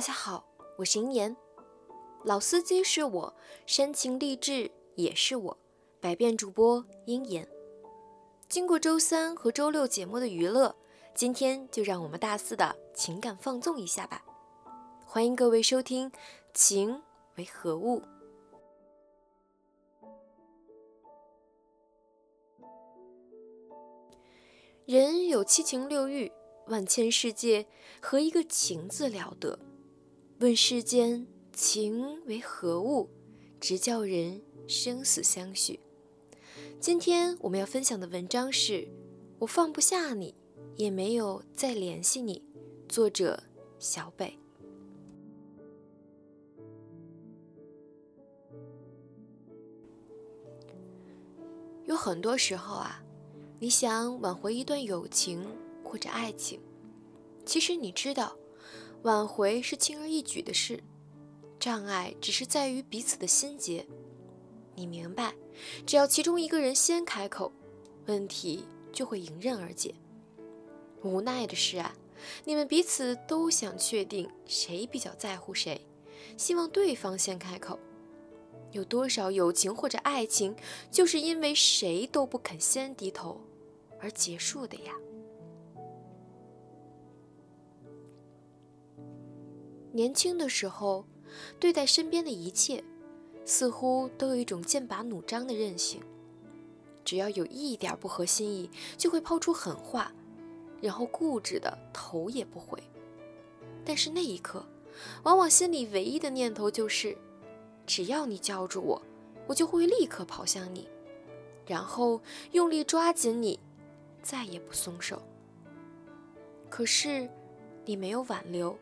大家好，我是银言，老司机是我，深情励志也是我，百变主播鹰言。经过周三和周六节目的娱乐，今天就让我们大四的情感放纵一下吧。欢迎各位收听《情为何物》。人有七情六欲，万千世界，和一个情字了得？问世间情为何物，直叫人生死相许。今天我们要分享的文章是《我放不下你，也没有再联系你》，作者小北。有很多时候啊，你想挽回一段友情或者爱情，其实你知道。挽回是轻而易举的事，障碍只是在于彼此的心结。你明白，只要其中一个人先开口，问题就会迎刃而解。无奈的是啊，你们彼此都想确定谁比较在乎谁，希望对方先开口。有多少友情或者爱情，就是因为谁都不肯先低头而结束的呀？年轻的时候，对待身边的一切，似乎都有一种剑拔弩张的韧性。只要有一点不合心意，就会抛出狠话，然后固执的头也不回。但是那一刻，往往心里唯一的念头就是：只要你叫住我，我就会立刻跑向你，然后用力抓紧你，再也不松手。可是，你没有挽留。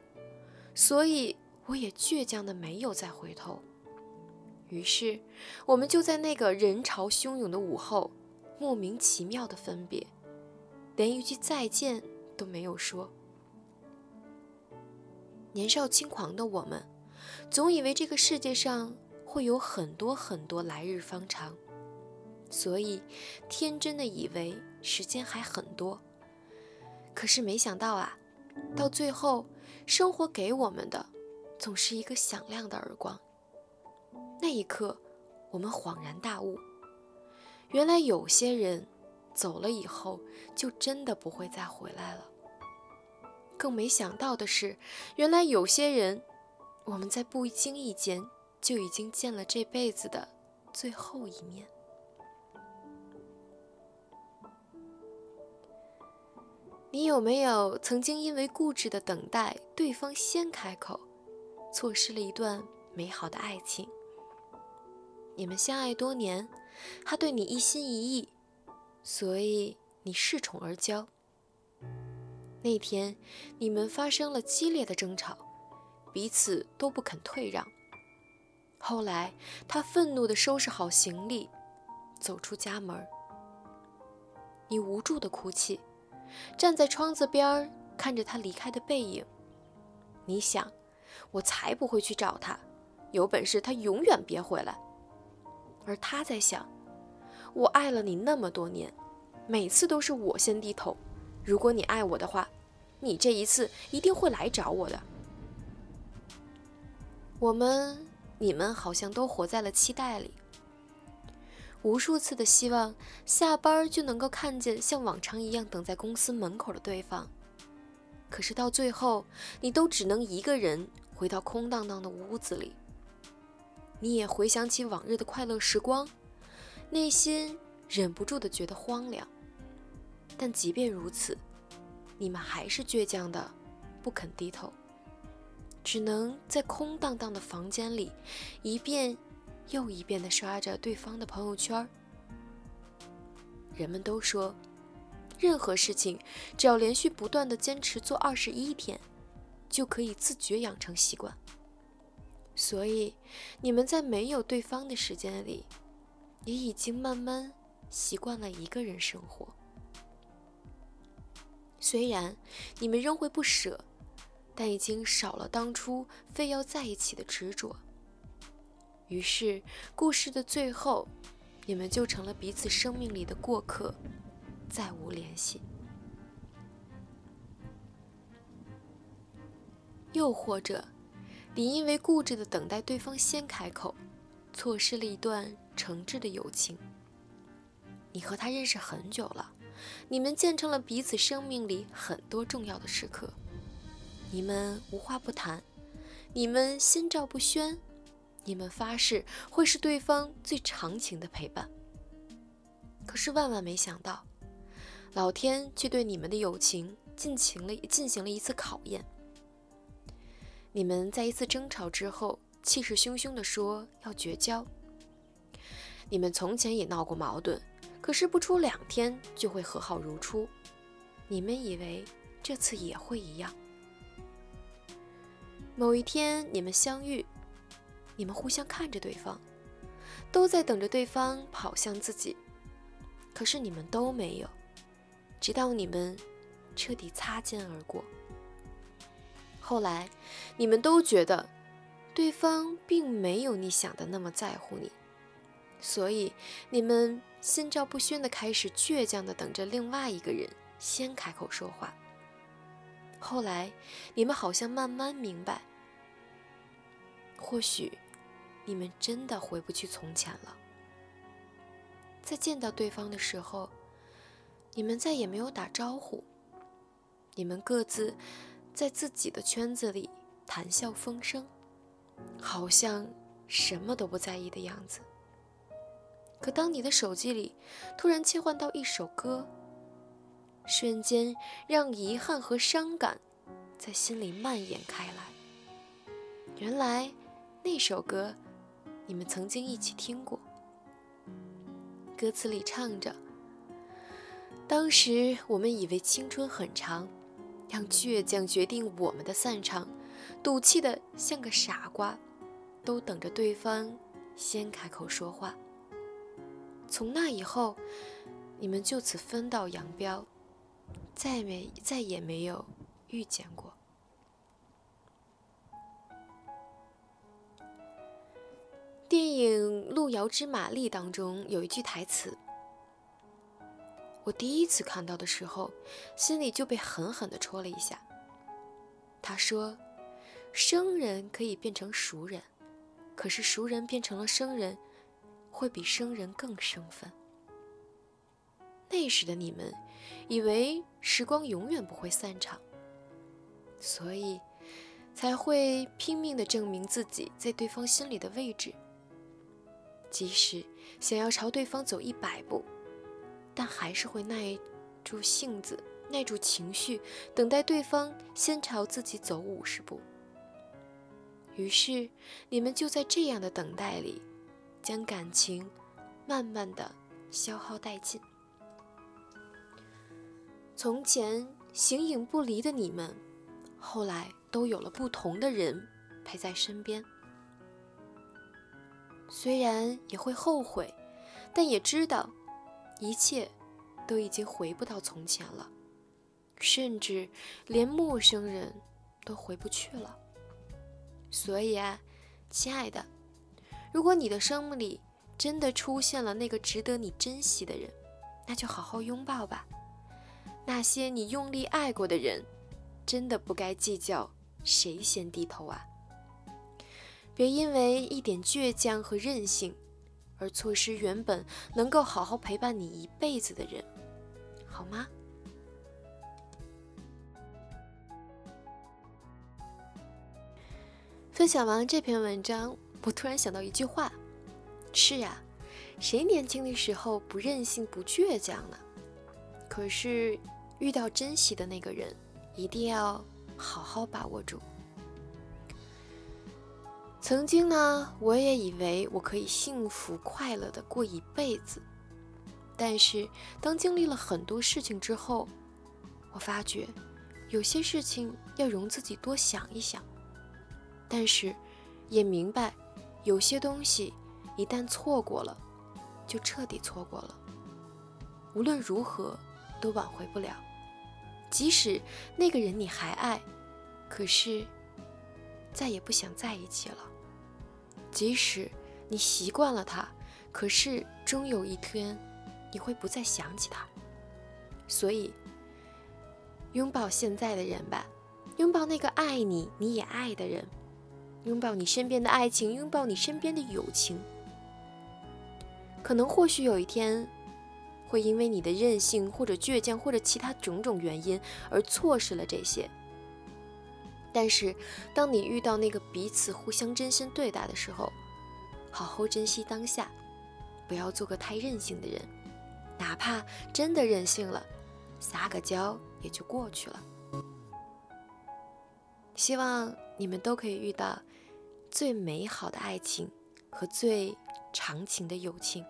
所以，我也倔强的没有再回头。于是，我们就在那个人潮汹涌的午后，莫名其妙的分别，连一句再见都没有说。年少轻狂的我们，总以为这个世界上会有很多很多来日方长，所以天真的以为时间还很多。可是没想到啊，到最后。生活给我们的，总是一个响亮的耳光。那一刻，我们恍然大悟，原来有些人走了以后，就真的不会再回来了。更没想到的是，原来有些人，我们在不经意间就已经见了这辈子的最后一面。你有没有曾经因为固执的等待对方先开口，错失了一段美好的爱情？你们相爱多年，他对你一心一意，所以你恃宠而骄。那天你们发生了激烈的争吵，彼此都不肯退让。后来他愤怒地收拾好行李，走出家门，你无助地哭泣。站在窗子边儿看着他离开的背影，你想，我才不会去找他，有本事他永远别回来。而他在想，我爱了你那么多年，每次都是我先低头。如果你爱我的话，你这一次一定会来找我的。我们，你们好像都活在了期待里。无数次的希望下班就能够看见像往常一样等在公司门口的对方，可是到最后，你都只能一个人回到空荡荡的屋子里。你也回想起往日的快乐时光，内心忍不住的觉得荒凉。但即便如此，你们还是倔强的不肯低头，只能在空荡荡的房间里一遍。又一遍地刷着对方的朋友圈。人们都说，任何事情只要连续不断地坚持做二十一天，就可以自觉养成习惯。所以，你们在没有对方的时间里，也已经慢慢习惯了一个人生活。虽然你们仍会不舍，但已经少了当初非要在一起的执着。于是，故事的最后，你们就成了彼此生命里的过客，再无联系。又或者，你因为固执的等待对方先开口，错失了一段诚挚的友情。你和他认识很久了，你们见证了彼此生命里很多重要的时刻，你们无话不谈，你们心照不宣，你们发誓会是对方最长情的陪伴。可是万万没想到，老天却对你们的友情进行了进行了一次考验。你们在一次争吵之后，气势汹汹地说要绝交。你们从前也闹过矛盾，可是不出两天就会和好如初。你们以为这次也会一样。某一天你们相遇，你们互相看着对方，都在等着对方跑向自己。可是你们都没有，直到你们彻底擦肩而过。后来，你们都觉得对方并没有你想的那么在乎你，所以你们心照不宣的开始倔强的等着另外一个人先开口说话。后来，你们好像慢慢明白，或许你们真的回不去从前了。在见到对方的时候，你们再也没有打招呼。你们各自在自己的圈子里谈笑风生，好像什么都不在意的样子。可当你的手机里突然切换到一首歌，瞬间让遗憾和伤感在心里蔓延开来。原来那首歌，你们曾经一起听过。歌词里唱着：“当时我们以为青春很长，让倔强决定我们的散场，赌气的像个傻瓜，都等着对方先开口说话。从那以后，你们就此分道扬镳，再没再也没有遇见过。”电影《路遥知马力》当中有一句台词，我第一次看到的时候，心里就被狠狠地戳了一下。他说：“生人可以变成熟人，可是熟人变成了生人，会比生人更生分。”那时的你们，以为时光永远不会散场，所以才会拼命地证明自己在对方心里的位置。即使想要朝对方走一百步，但还是会耐住性子、耐住情绪，等待对方先朝自己走五十步。于是，你们就在这样的等待里，将感情慢慢的消耗殆尽。从前形影不离的你们，后来都有了不同的人陪在身边。虽然也会后悔，但也知道一切都已经回不到从前了，甚至连陌生人都回不去了。所以啊，亲爱的，如果你的生命里真的出现了那个值得你珍惜的人，那就好好拥抱吧。那些你用力爱过的人，真的不该计较谁先低头啊。别因为一点倔强和任性，而错失原本能够好好陪伴你一辈子的人，好吗？分享完这篇文章，我突然想到一句话：是呀，谁年轻的时候不任性、不倔强呢？可是遇到珍惜的那个人，一定要好好把握住。曾经呢，我也以为我可以幸福快乐的过一辈子，但是当经历了很多事情之后，我发觉有些事情要容自己多想一想，但是也明白有些东西一旦错过了，就彻底错过了，无论如何都挽回不了。即使那个人你还爱，可是。再也不想在一起了。即使你习惯了他，可是终有一天你会不再想起他。所以，拥抱现在的人吧，拥抱那个爱你、你也爱的人，拥抱你身边的爱情，拥抱你身边的友情。可能或许有一天，会因为你的任性或者倔强或者其他种种原因而错失了这些。但是，当你遇到那个彼此互相真心对待的时候，好好珍惜当下，不要做个太任性的人。哪怕真的任性了，撒个娇也就过去了。希望你们都可以遇到最美好的爱情和最长情的友情。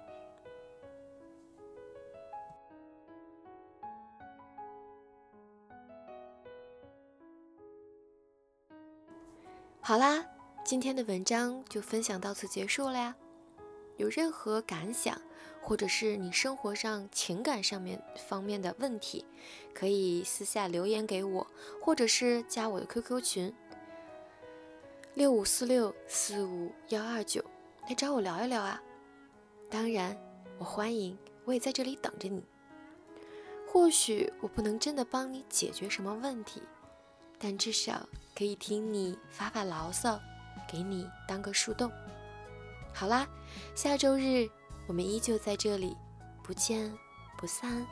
好啦，今天的文章就分享到此结束了呀。有任何感想，或者是你生活上情感上面方面的问题，可以私下留言给我，或者是加我的 QQ 群六五四六四五幺二九来找我聊一聊啊。当然，我欢迎，我也在这里等着你。或许我不能真的帮你解决什么问题。但至少可以听你发发牢骚，给你当个树洞。好啦，下周日我们依旧在这里，不见不散。